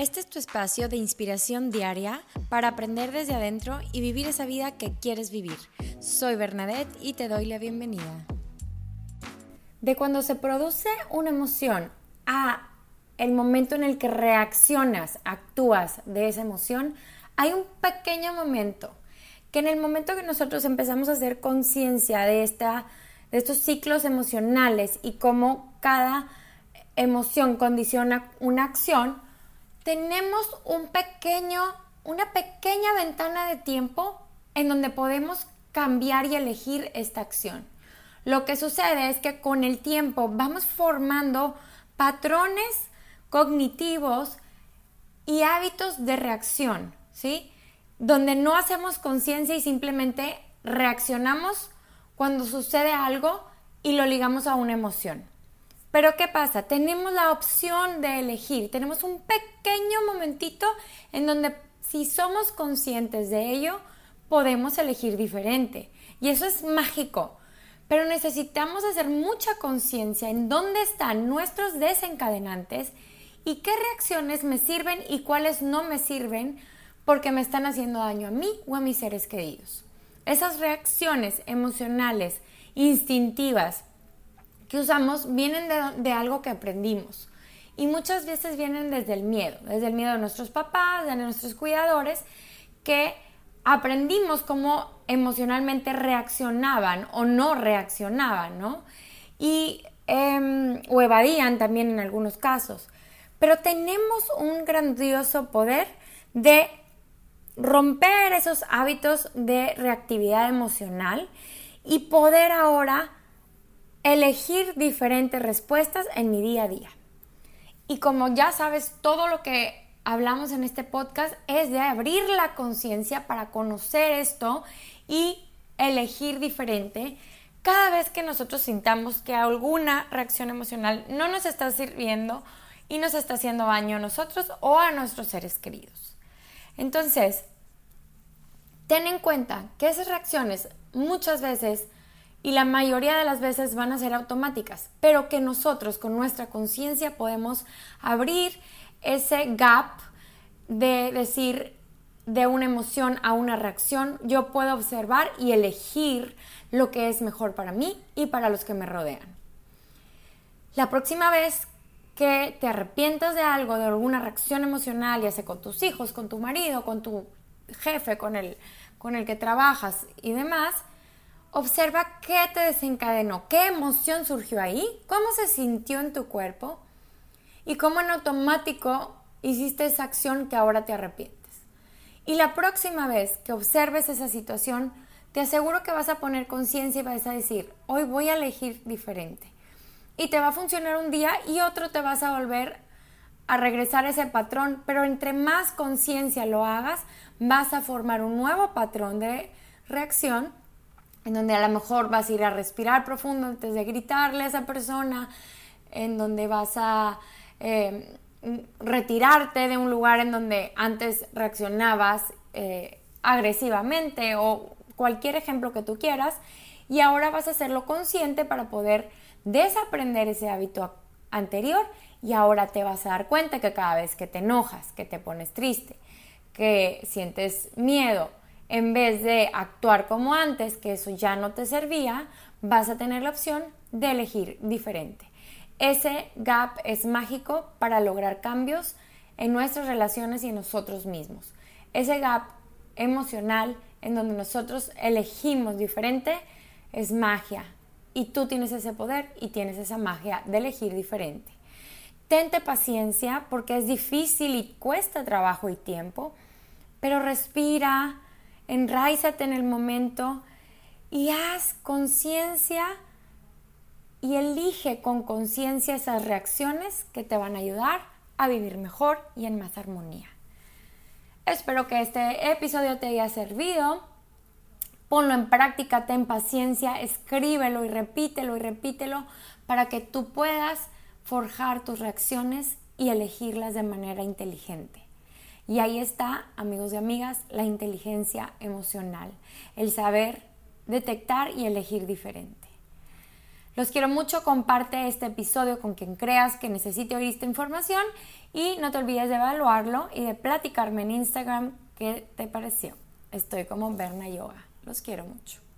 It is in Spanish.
Este es tu espacio de inspiración diaria para aprender desde adentro y vivir esa vida que quieres vivir. Soy Bernadette y te doy la bienvenida. De cuando se produce una emoción a el momento en el que reaccionas, actúas de esa emoción, hay un pequeño momento que en el momento que nosotros empezamos a hacer conciencia de, esta, de estos ciclos emocionales y cómo cada emoción condiciona una acción, tenemos un pequeño, una pequeña ventana de tiempo en donde podemos cambiar y elegir esta acción. Lo que sucede es que con el tiempo vamos formando patrones cognitivos y hábitos de reacción, ¿sí? Donde no hacemos conciencia y simplemente reaccionamos cuando sucede algo y lo ligamos a una emoción. Pero ¿qué pasa? Tenemos la opción de elegir, tenemos un pequeño momentito en donde si somos conscientes de ello, podemos elegir diferente. Y eso es mágico. Pero necesitamos hacer mucha conciencia en dónde están nuestros desencadenantes y qué reacciones me sirven y cuáles no me sirven porque me están haciendo daño a mí o a mis seres queridos. Esas reacciones emocionales, instintivas, que usamos vienen de, algo que aprendimos. Y muchas veces vienen desde el miedo, desde el miedo de nuestros papás, de nuestros cuidadores, que aprendimos cómo emocionalmente reaccionaban o no reaccionaban, ¿no? Y, em, o evadían también en algunos casos. Pero tenemos un grandioso poder de romper esos hábitos de reactividad emocional y poder ahora elegir diferentes respuestas en mi día a día. Y como ya sabes, todo lo que hablamos en este podcast es de abrir la conciencia para conocer esto y elegir diferente cada vez que nosotros sintamos que alguna reacción emocional no nos está sirviendo y nos está haciendo daño a nosotros o a nuestros seres queridos. Entonces, ten en cuenta que esas reacciones muchas veces y la mayoría de las veces van a ser automáticas, pero que nosotros con nuestra conciencia podemos abrir ese gap de decir de una emoción a una reacción, yo puedo observar y elegir lo que es mejor para mí y para los que me rodean. La próxima vez que te arrepientas de algo, de alguna reacción emocional, ya sea con tus hijos, con tu marido, con tu jefe, con el, con el que trabajas y demás, Observa qué te desencadenó, qué emoción surgió ahí, cómo se sintió en tu cuerpo y cómo en automático hiciste esa acción que ahora te arrepientes. Y la próxima vez que observes esa situación, te aseguro que vas a poner conciencia y vas a decir, hoy voy a elegir diferente. Y te va a funcionar un día y otro te vas a volver a regresar a ese patrón, pero entre más conciencia lo hagas, vas a formar un nuevo patrón de reacción en donde a lo mejor vas a ir a respirar profundo antes de gritarle a esa persona, en donde vas a eh, retirarte de un lugar en donde antes reaccionabas eh, agresivamente o cualquier ejemplo que tú quieras, y ahora vas a hacerlo consciente para poder desaprender ese hábito anterior y ahora te vas a dar cuenta que cada vez que te enojas, que te pones triste, que sientes miedo, en vez de actuar como antes, que eso ya no te servía, vas a tener la opción de elegir diferente. Ese gap es mágico para lograr cambios en nuestras relaciones y en nosotros mismos. Ese gap emocional en donde nosotros elegimos diferente es magia y tú tienes ese poder y tienes esa magia de elegir diferente. Tente paciencia porque es difícil y cuesta trabajo y tiempo, pero respira, enraízate en el momento y haz conciencia y elige con conciencia esas reacciones que te van a ayudar a vivir mejor y en más armonía. Espero que este episodio te haya servido. Ponlo en práctica, ten paciencia, escríbelo y repítelo y repítelo para que tú puedas forjar tus reacciones y elegirlas de manera inteligente. Y ahí está, amigos y amigas, la inteligencia emocional, el saber detectar y elegir diferente. Los quiero mucho, comparte este episodio con quien creas que necesite oír esta información y no te olvides de evaluarlo y de platicarme en Instagram qué te pareció. Estoy como Berna Yoga. Los quiero mucho.